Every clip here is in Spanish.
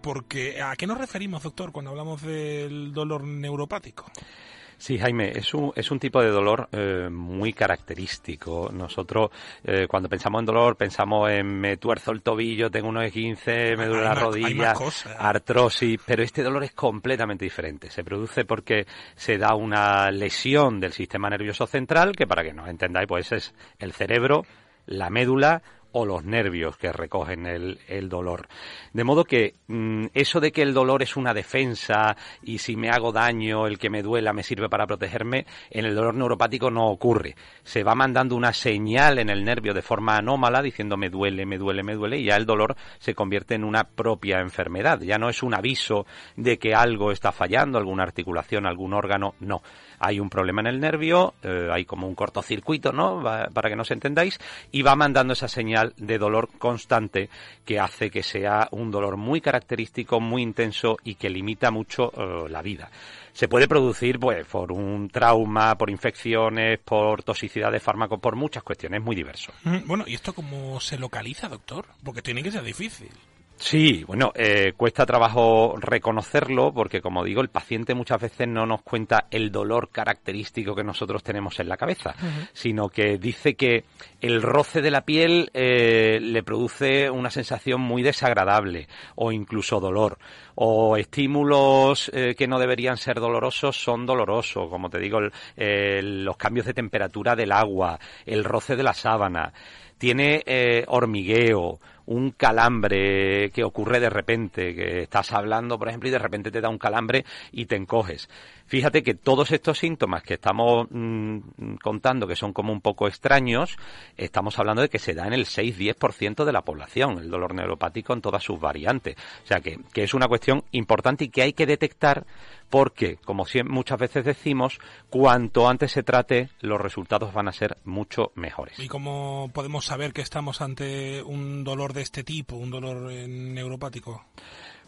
Porque ¿a qué nos referimos, doctor, cuando hablamos del dolor neuropático? Sí, Jaime, es un, es un tipo de dolor eh, muy característico. Nosotros, eh, cuando pensamos en dolor, pensamos en me tuerzo el tobillo, tengo unos 15, me duele la rodilla, artrosis, pero este dolor es completamente diferente. Se produce porque se da una lesión del sistema nervioso central, que para que nos entendáis, pues es el cerebro, la médula o los nervios que recogen el, el dolor. De modo que mm, eso de que el dolor es una defensa y si me hago daño, el que me duela me sirve para protegerme, en el dolor neuropático no ocurre. Se va mandando una señal en el nervio de forma anómala diciendo me duele, me duele, me duele y ya el dolor se convierte en una propia enfermedad. Ya no es un aviso de que algo está fallando, alguna articulación, algún órgano, no hay un problema en el nervio, eh, hay como un cortocircuito, ¿no? para que nos entendáis, y va mandando esa señal de dolor constante que hace que sea un dolor muy característico, muy intenso y que limita mucho eh, la vida. Se puede producir, pues, por un trauma, por infecciones, por toxicidad de fármacos, por muchas cuestiones, muy diverso. Mm, bueno, ¿y esto cómo se localiza, doctor? Porque tiene que ser difícil. Sí, bueno, eh, cuesta trabajo reconocerlo porque, como digo, el paciente muchas veces no nos cuenta el dolor característico que nosotros tenemos en la cabeza, sino que dice que el roce de la piel eh, le produce una sensación muy desagradable o incluso dolor, o estímulos eh, que no deberían ser dolorosos son dolorosos, como te digo, los cambios de temperatura del agua, el roce de la sábana, tiene hormigueo, un calambre que ocurre de repente, que estás hablando, por ejemplo, y de repente te da un calambre y te encoges. Fíjate que todos estos síntomas que estamos mm, contando, que son como un poco extraños, estamos hablando de que se da en el 6-10% de la población, el dolor neuropático en todas sus variantes. O sea que, que es una cuestión importante y que hay que detectar porque, como muchas veces decimos, cuanto antes se trate, los resultados van a ser mucho mejores. ¿Y cómo podemos saber que estamos ante un dolor de este tipo, un dolor neuropático?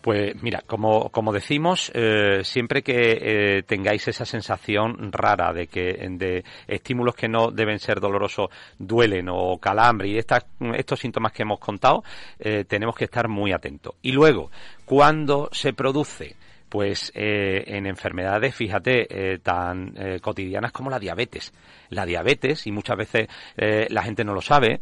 Pues mira, como, como decimos, eh, siempre que eh, tengáis esa sensación rara de que de estímulos que no deben ser dolorosos duelen o calambre y estos síntomas que hemos contado, eh, tenemos que estar muy atentos. Y luego, cuando se produce pues eh, en enfermedades, fíjate, eh, tan eh, cotidianas como la diabetes. La diabetes, y muchas veces la gente no lo sabe,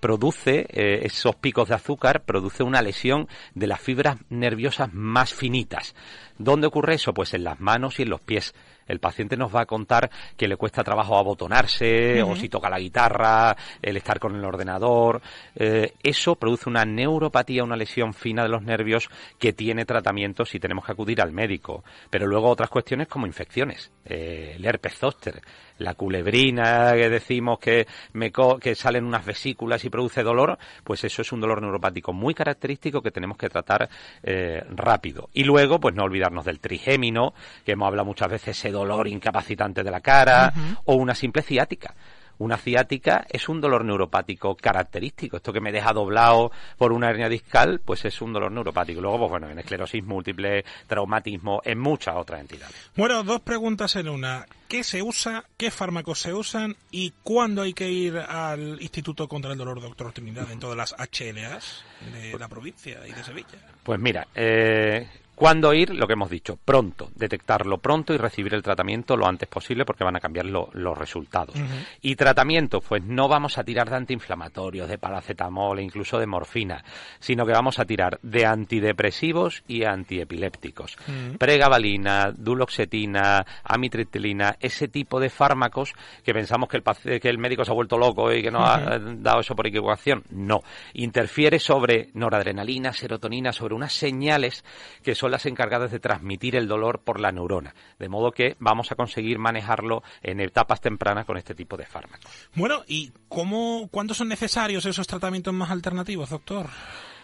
produce esos picos de azúcar, produce una lesión de las fibras nerviosas más finitas. ¿Dónde ocurre eso? Pues en las manos y en los pies el paciente nos va a contar que le cuesta trabajo abotonarse o si toca la guitarra, el estar con el ordenador. Eh, eso produce una neuropatía, una lesión fina de los nervios que tiene tratamiento si tenemos que acudir al médico. Pero luego otras cuestiones como infecciones, eh, el herpes zóster, la culebrina que decimos que, me que salen unas vesículas y produce dolor, pues eso es un dolor neuropático muy característico que tenemos que tratar eh, rápido. Y luego, pues no olvidarnos del trigémino, que hemos hablado muchas veces, ese dolor incapacitante de la cara, o una simple ciática. Una ciática es un dolor neuropático característico. Esto que me deja doblado por una hernia discal, pues es un dolor neuropático. Luego, pues bueno, en esclerosis múltiple, traumatismo, en muchas otras entidades. Bueno, dos preguntas en una. ¿Qué se usa? ¿Qué fármacos se usan? ¿Y cuándo hay que ir al Instituto contra el Dolor Doctor Trinidad en todas las HLAs de la provincia y de Sevilla? Pues mira, eh, ¿Cuándo ir? Lo que hemos dicho, pronto, detectarlo pronto y recibir el tratamiento lo antes posible porque van a cambiar los resultados. Y tratamiento, pues no vamos a tirar de antiinflamatorios, de paracetamol e incluso de morfina, sino que vamos a tirar de antidepresivos y antiepilépticos. Pregabalina, duloxetina, amitriptilina, ese tipo de fármacos que pensamos que el, que el médico se ha vuelto loco y que no ha dado eso por equivocación. No, interfiere sobre noradrenalina, serotonina, sobre unas señales que son las encargadas de transmitir el dolor por la neurona. De modo que vamos a conseguir manejarlo en etapas tempranas con este tipo de fármacos. Bueno, ¿y cómo, cuándo son necesarios esos tratamientos más alternativos, doctor?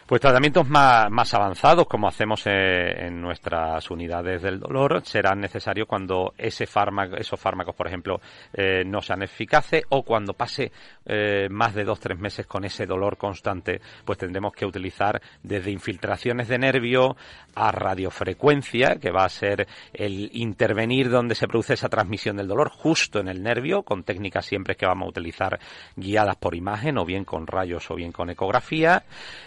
Pues tratamientos más, más avanzados, como hacemos eh, en nuestras unidades del dolor, serán necesarios cuando ese fármaco, esos fármacos, por ejemplo, eh, no sean eficaces o cuando pase eh, más de dos tres meses con ese dolor constante, pues tendremos que utilizar desde infiltraciones de nervio a radiofrecuencia, que va a ser el intervenir donde se produce esa transmisión del dolor, justo en el nervio, con técnicas siempre que vamos a utilizar guiadas por imagen, o bien con rayos o bien con ecografía,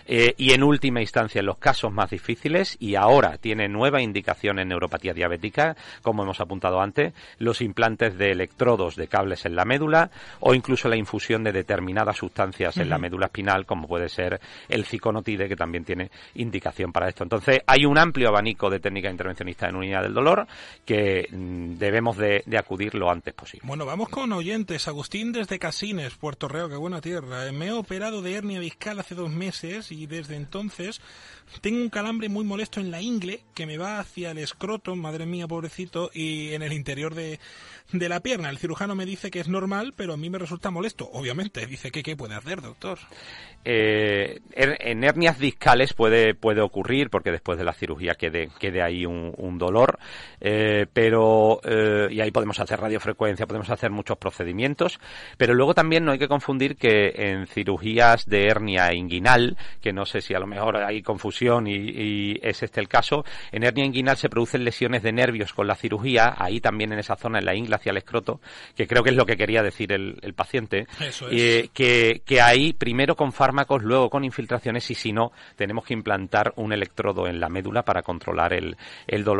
eh, y en última instancia en los casos más difíciles, y ahora tiene nueva indicación en neuropatía diabética, como hemos apuntado antes, los implantes de electrodos de cables en la médula, o incluso la infusión de determinadas sustancias en la médula espinal, como puede ser el ciconotide, que también tiene indicación para esto. Entonces, hay un amplio abanico de técnicas intervencionistas en unidad del dolor que mm, debemos de, acudir lo antes posible. Bueno, vamos con oyentes. Agustín desde Casines, Puerto Reo, qué buena tierra. Me he operado de hernia discal hace dos meses y desde entonces tengo un calambre muy molesto en la ingle que me va hacia el escroto, madre mía, pobrecito, y en el interior de, de la pierna. El cirujano me dice que es normal, pero a mí me resulta molesto. Obviamente, dice que qué puede hacer, doctor. Eh, en hernias discales puede, puede ocurrir, porque después de la cirugía quede, quede ahí un, dolor, eh, pero, eh, y ahí podemos hacer radiofrecuencia, podemos hacer muchos procedimientos, pero luego también no hay que confundir que en cirugías de hernia inguinal, que no sé si a lo mejor hay confusión y, y es este el caso, en hernia inguinal se producen lesiones de nervios con la cirugía, ahí también en esa zona, en la ingle hacia el escroto, que creo que es lo que quería decir el, el paciente, que, que ahí primero con fármacos, luego con infiltraciones y si no, tenemos que implantar un electrodo en la médula para controlar el, el dolor